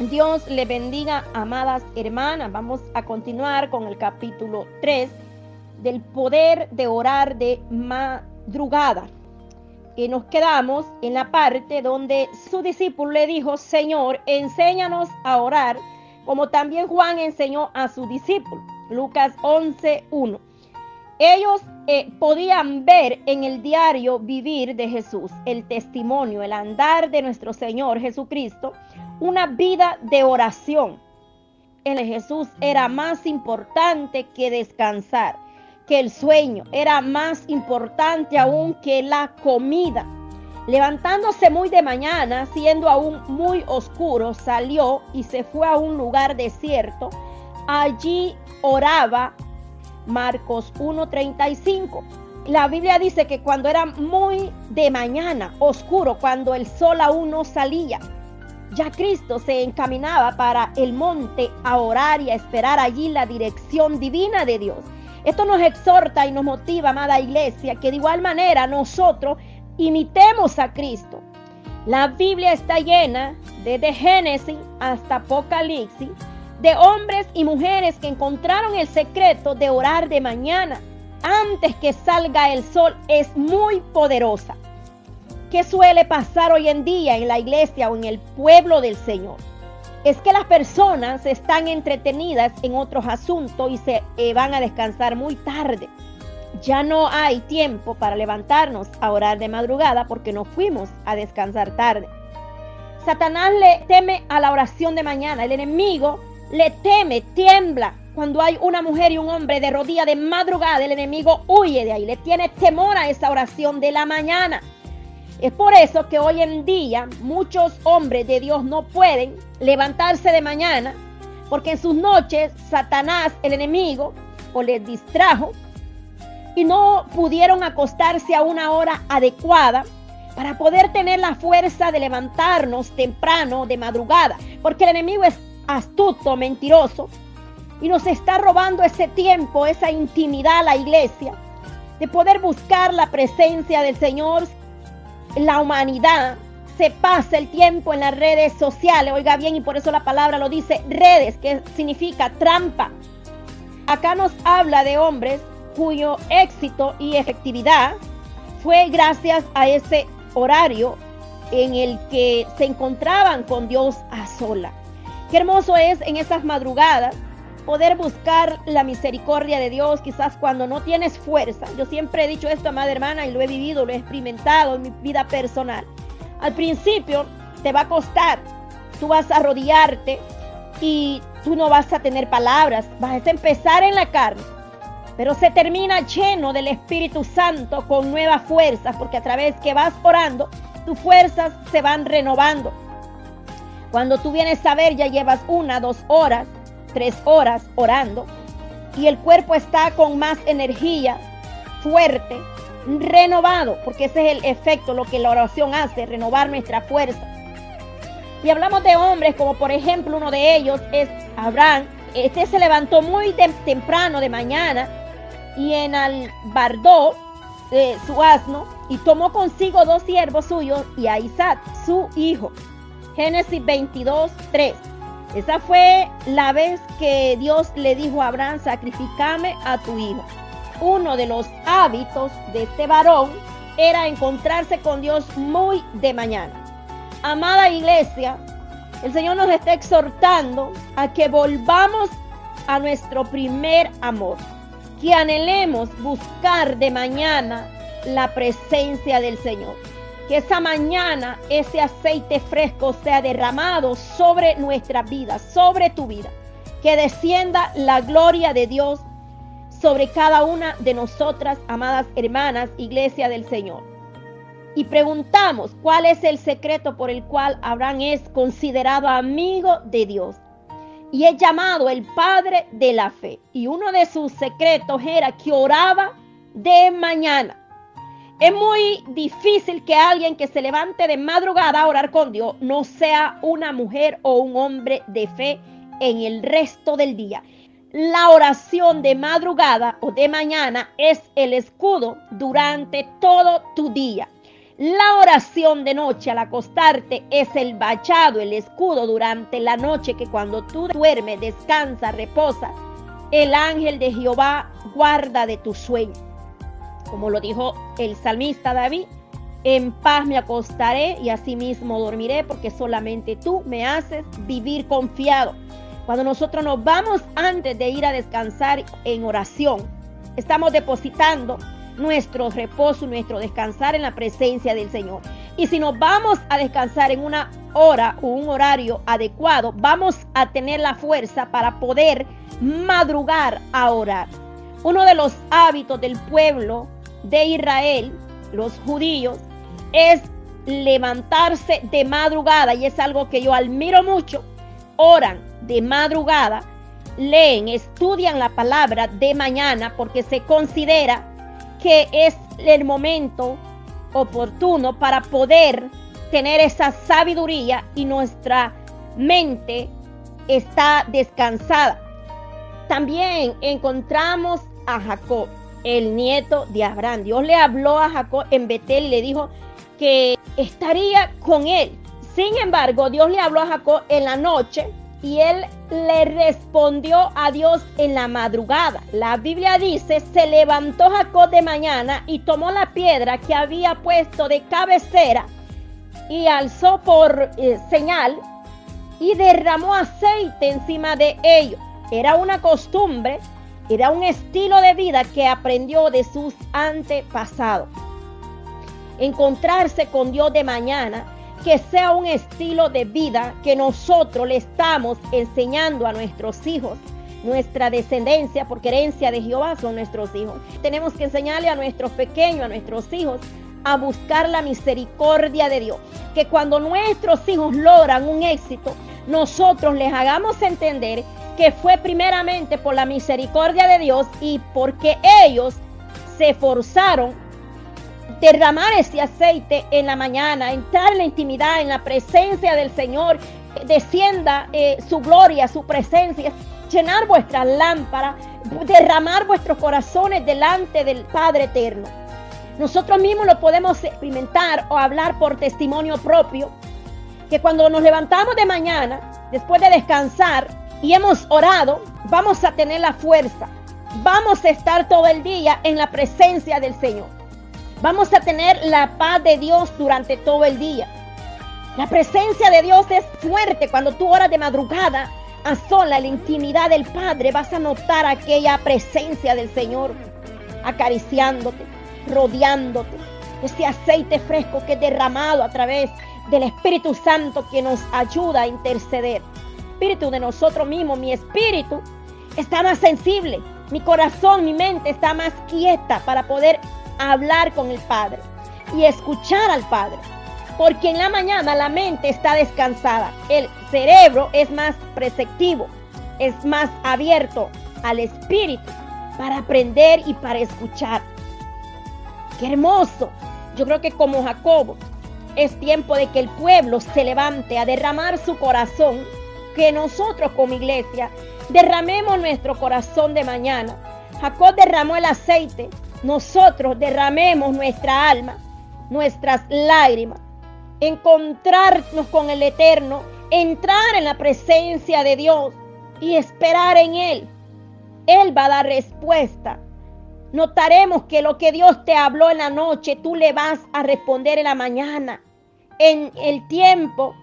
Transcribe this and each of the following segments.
Dios le bendiga, amadas hermanas. Vamos a continuar con el capítulo 3 del poder de orar de madrugada. Y nos quedamos en la parte donde su discípulo le dijo, Señor, enséñanos a orar, como también Juan enseñó a su discípulo. Lucas 11.1. Ellos eh, podían ver en el diario vivir de Jesús, el testimonio, el andar de nuestro Señor Jesucristo, una vida de oración. En Jesús era más importante que descansar, que el sueño, era más importante aún que la comida. Levantándose muy de mañana, siendo aún muy oscuro, salió y se fue a un lugar desierto. Allí oraba Marcos 1:35. La Biblia dice que cuando era muy de mañana, oscuro, cuando el sol aún no salía, ya Cristo se encaminaba para el monte a orar y a esperar allí la dirección divina de Dios. Esto nos exhorta y nos motiva, amada iglesia, que de igual manera nosotros imitemos a Cristo. La Biblia está llena, desde Génesis hasta Apocalipsis, de hombres y mujeres que encontraron el secreto de orar de mañana antes que salga el sol es muy poderosa. ¿Qué suele pasar hoy en día en la iglesia o en el pueblo del Señor? Es que las personas están entretenidas en otros asuntos y se eh, van a descansar muy tarde. Ya no hay tiempo para levantarnos a orar de madrugada porque nos fuimos a descansar tarde. Satanás le teme a la oración de mañana. El enemigo le teme, tiembla. Cuando hay una mujer y un hombre de rodilla de madrugada, el enemigo huye de ahí. Le tiene temor a esa oración de la mañana. Es por eso que hoy en día muchos hombres de Dios no pueden levantarse de mañana porque en sus noches Satanás, el enemigo, o les distrajo y no pudieron acostarse a una hora adecuada para poder tener la fuerza de levantarnos temprano de madrugada, porque el enemigo es astuto, mentiroso y nos está robando ese tiempo, esa intimidad a la iglesia, de poder buscar la presencia del Señor la humanidad se pasa el tiempo en las redes sociales, oiga bien, y por eso la palabra lo dice redes, que significa trampa. Acá nos habla de hombres cuyo éxito y efectividad fue gracias a ese horario en el que se encontraban con Dios a sola. Qué hermoso es en esas madrugadas poder buscar la misericordia de Dios, quizás cuando no tienes fuerza. Yo siempre he dicho esto, amada hermana, y lo he vivido, lo he experimentado en mi vida personal. Al principio te va a costar, tú vas a rodearte y tú no vas a tener palabras, vas a empezar en la carne. Pero se termina lleno del Espíritu Santo con nuevas fuerzas, porque a través que vas orando, tus fuerzas se van renovando. Cuando tú vienes a ver, ya llevas una, dos horas, tres horas orando y el cuerpo está con más energía, fuerte, renovado, porque ese es el efecto, lo que la oración hace, renovar nuestra fuerza. Y hablamos de hombres, como por ejemplo uno de ellos es Abraham. Este se levantó muy temprano de mañana y en albardó eh, su asno y tomó consigo dos siervos suyos y a Isaac, su hijo. Génesis 22, 3. Esa fue la vez que Dios le dijo a Abraham, sacrificame a tu hijo. Uno de los hábitos de este varón era encontrarse con Dios muy de mañana. Amada iglesia, el Señor nos está exhortando a que volvamos a nuestro primer amor, que anhelemos buscar de mañana la presencia del Señor que esa mañana ese aceite fresco sea derramado sobre nuestra vida, sobre tu vida. Que descienda la gloria de Dios sobre cada una de nosotras, amadas hermanas, iglesia del Señor. Y preguntamos cuál es el secreto por el cual Abraham es considerado amigo de Dios. Y es llamado el padre de la fe. Y uno de sus secretos era que oraba de mañana. Es muy difícil que alguien que se levante de madrugada a orar con Dios no sea una mujer o un hombre de fe en el resto del día. La oración de madrugada o de mañana es el escudo durante todo tu día. La oración de noche al acostarte es el bachado, el escudo durante la noche que cuando tú duermes, descansa, reposa, el ángel de Jehová guarda de tu sueño. Como lo dijo el salmista David, en paz me acostaré y asimismo dormiré porque solamente tú me haces vivir confiado. Cuando nosotros nos vamos antes de ir a descansar en oración, estamos depositando nuestro reposo, nuestro descansar en la presencia del Señor. Y si nos vamos a descansar en una hora o un horario adecuado, vamos a tener la fuerza para poder madrugar a orar. Uno de los hábitos del pueblo de Israel, los judíos, es levantarse de madrugada y es algo que yo admiro mucho. Oran de madrugada, leen, estudian la palabra de mañana porque se considera que es el momento oportuno para poder tener esa sabiduría y nuestra mente está descansada. También encontramos a Jacob, el nieto de Abraham. Dios le habló a Jacob en Betel le dijo que estaría con él. Sin embargo, Dios le habló a Jacob en la noche y él le respondió a Dios en la madrugada. La Biblia dice, se levantó Jacob de mañana y tomó la piedra que había puesto de cabecera y alzó por eh, señal y derramó aceite encima de ello. Era una costumbre, era un estilo de vida que aprendió de sus antepasados. Encontrarse con Dios de mañana que sea un estilo de vida que nosotros le estamos enseñando a nuestros hijos. Nuestra descendencia, por herencia de Jehová, son nuestros hijos. Tenemos que enseñarle a nuestros pequeños, a nuestros hijos, a buscar la misericordia de Dios. Que cuando nuestros hijos logran un éxito, nosotros les hagamos entender que fue primeramente por la misericordia de Dios y porque ellos se esforzaron derramar ese aceite en la mañana, entrar en la intimidad, en la presencia del Señor, descienda eh, su gloria, su presencia, llenar vuestras lámparas, derramar vuestros corazones delante del Padre eterno. Nosotros mismos lo podemos experimentar o hablar por testimonio propio, que cuando nos levantamos de mañana, después de descansar y hemos orado, vamos a tener la fuerza, vamos a estar todo el día en la presencia del Señor. Vamos a tener la paz de Dios durante todo el día. La presencia de Dios es fuerte cuando tú oras de madrugada a sola la intimidad del Padre. Vas a notar aquella presencia del Señor acariciándote, rodeándote. Ese aceite fresco que es derramado a través del Espíritu Santo que nos ayuda a interceder. Espíritu de nosotros mismos, mi espíritu está más sensible. Mi corazón, mi mente está más quieta para poder hablar con el Padre y escuchar al Padre. Porque en la mañana la mente está descansada, el cerebro es más preceptivo, es más abierto al espíritu para aprender y para escuchar. Qué hermoso. Yo creo que como Jacobo es tiempo de que el pueblo se levante a derramar su corazón, que nosotros como iglesia derramemos nuestro corazón de mañana. Jacob derramó el aceite nosotros derramemos nuestra alma, nuestras lágrimas, encontrarnos con el Eterno, entrar en la presencia de Dios y esperar en Él. Él va a dar respuesta. Notaremos que lo que Dios te habló en la noche, tú le vas a responder en la mañana. En el tiempo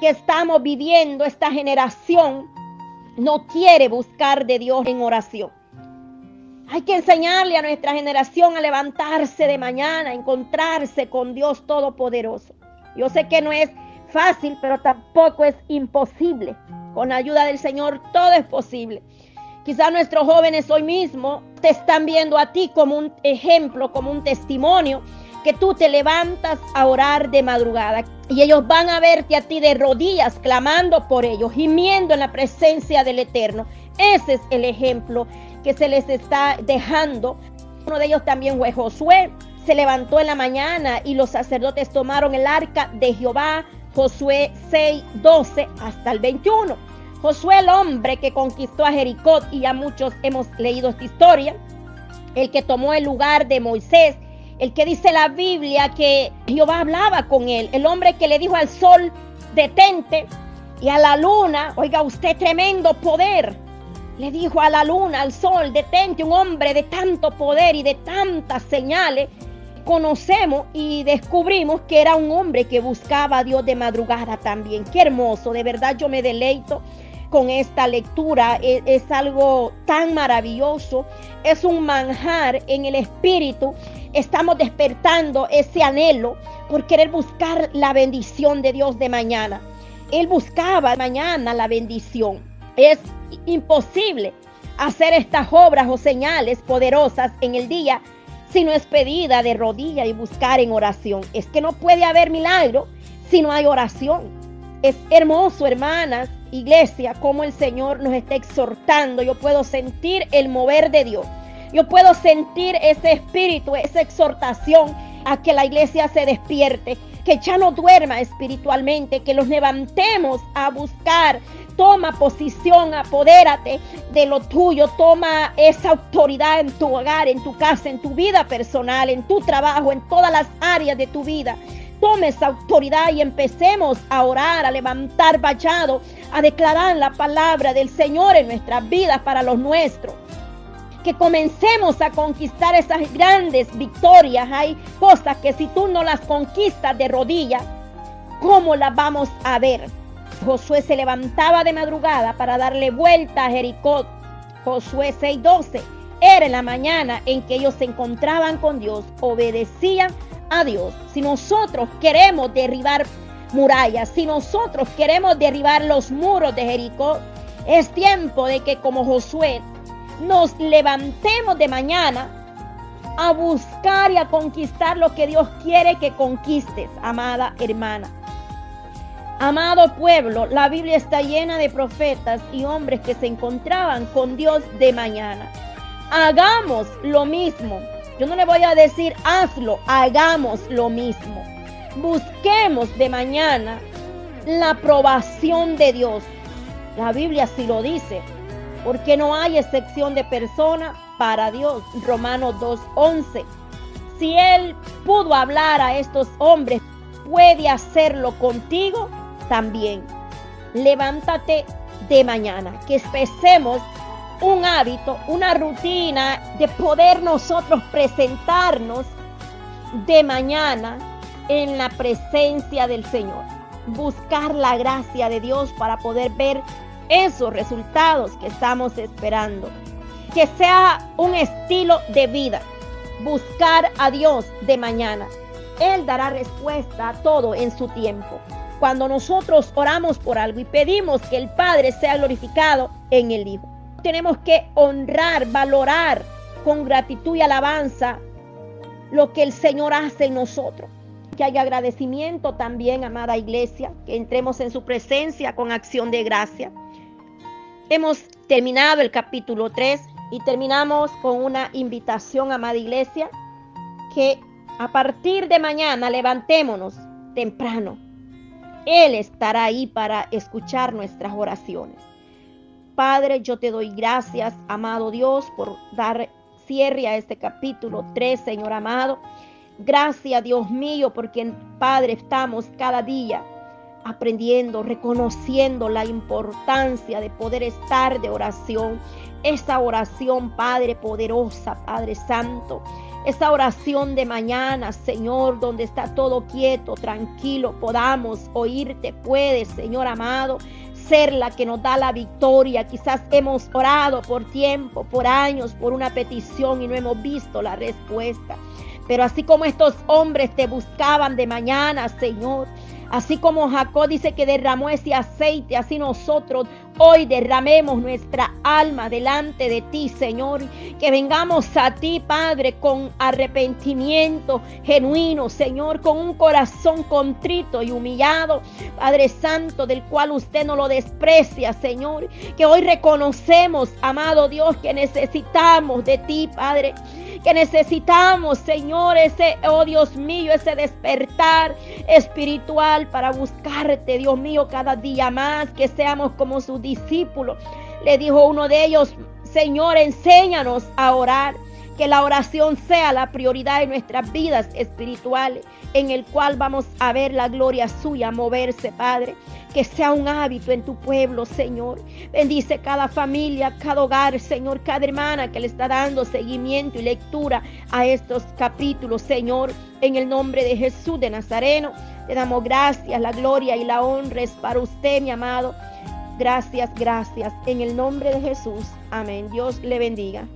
que estamos viviendo, esta generación no quiere buscar de Dios en oración. Hay que enseñarle a nuestra generación a levantarse de mañana, a encontrarse con Dios Todopoderoso. Yo sé que no es fácil, pero tampoco es imposible. Con la ayuda del Señor todo es posible. Quizá nuestros jóvenes hoy mismo te están viendo a ti como un ejemplo, como un testimonio, que tú te levantas a orar de madrugada y ellos van a verte a ti de rodillas clamando por ellos, gimiendo en la presencia del Eterno. Ese es el ejemplo que se les está dejando. Uno de ellos también fue Josué. Se levantó en la mañana y los sacerdotes tomaron el arca de Jehová. Josué 6, 12 hasta el 21. Josué, el hombre que conquistó a Jericó, y ya muchos hemos leído esta historia, el que tomó el lugar de Moisés El que dice la Biblia que Jehová hablaba con él. El hombre que le dijo al sol, detente. Y a la luna, oiga usted, tremendo poder. Le dijo a la luna, al sol, detente, un hombre de tanto poder y de tantas señales. Conocemos y descubrimos que era un hombre que buscaba a Dios de madrugada también. Qué hermoso, de verdad yo me deleito con esta lectura. Es, es, algo tan maravilloso. Es un manjar en el espíritu. Estamos despertando ese anhelo por querer buscar la bendición de Dios de mañana. Él buscaba mañana la bendición. Es imposible hacer estas obras o señales poderosas en el día si no es pedida de rodilla y buscar en oración. Es que no puede haber milagro si no hay oración. Es hermoso, hermanas, iglesia, como el Señor nos está exhortando. Yo puedo sentir el mover de Dios. Yo puedo sentir ese espíritu, esa exhortación a que la iglesia se despierte, que ya no duerma espiritualmente, que los levantemos a buscar. Toma posición, apodérate de lo tuyo, toma esa autoridad en tu hogar, en tu casa, en tu vida personal, en tu trabajo, en todas las áreas de tu vida. Tome esa autoridad y empecemos a orar, a levantar vallado, a declarar la palabra del Señor en nuestras vidas para los nuestros. Que comencemos a conquistar esas grandes victorias. Hay cosas que si tú no las conquistas de rodillas, ¿cómo las vamos a ver? Josué se levantaba de madrugada para darle vuelta a Jericó. Josué 6:12. Era la mañana en que ellos se encontraban con Dios, obedecían a Dios. Si nosotros queremos derribar murallas, si nosotros queremos derribar los muros de Jericó, es tiempo de que como Josué nos levantemos de mañana a buscar y a conquistar lo que Dios quiere que conquistes, amada hermana. Amado pueblo, la Biblia está llena de profetas y hombres que se encontraban con Dios de mañana. Hagamos lo mismo. Yo no le voy a decir hazlo, hagamos lo mismo. Busquemos de mañana la aprobación de Dios. La Biblia sí lo dice, porque no hay excepción de persona para Dios. Romanos 2.11. Si Él pudo hablar a estos hombres, puede hacerlo contigo también. Levántate de mañana, que empecemos un hábito, una rutina de poder nosotros presentarnos de mañana en la presencia del Señor. Buscar la gracia de Dios para poder ver esos resultados que estamos esperando. Que sea un estilo de vida. Buscar a Dios de mañana. Él dará respuesta a todo en su tiempo. Cuando nosotros oramos por algo y pedimos que el Padre sea glorificado en el Hijo. Tenemos que honrar, valorar con gratitud y alabanza lo que el Señor hace en nosotros. Que haya agradecimiento también, amada iglesia, que entremos en su presencia con acción de gracia. Hemos terminado el capítulo 3 y terminamos con una invitación, amada iglesia, que a partir de mañana levantémonos temprano. Él estará ahí para escuchar nuestras oraciones. Padre, yo te doy gracias, amado Dios, por dar cierre a este capítulo 3, Señor amado. Gracias, Dios mío, porque Padre estamos cada día aprendiendo, reconociendo la importancia de poder estar de oración. Esa oración, Padre poderosa, Padre Santo. Esa oración de mañana, Señor, donde está todo quieto, tranquilo, podamos oírte, puedes, Señor amado, ser la que nos da la victoria. Quizás hemos orado por tiempo, por años, por una petición y no hemos visto la respuesta. Pero así como estos hombres te buscaban de mañana, Señor, Así como Jacob dice que derramó ese aceite, así nosotros hoy derramemos nuestra alma delante de ti, Señor. Que vengamos a ti, Padre, con arrepentimiento genuino, Señor, con un corazón contrito y humillado, Padre Santo, del cual usted no lo desprecia, Señor. Que hoy reconocemos, amado Dios, que necesitamos de ti, Padre que necesitamos, Señor, ese, oh Dios mío, ese despertar espiritual para buscarte, Dios mío, cada día más, que seamos como sus discípulos. Le dijo uno de ellos, Señor, enséñanos a orar Que la oración sea la prioridad de nuestras vidas espirituales, en el cual vamos a ver la gloria suya moverse, Padre. Que sea un hábito en tu pueblo, Señor. Bendice cada familia, cada hogar, Señor, cada hermana que le está dando seguimiento y lectura a estos capítulos, Señor. En el nombre de Jesús de Nazareno, te damos gracias, la gloria y la honra es para usted, mi amado. Gracias, gracias. En el nombre de Jesús. Amén. Dios le bendiga.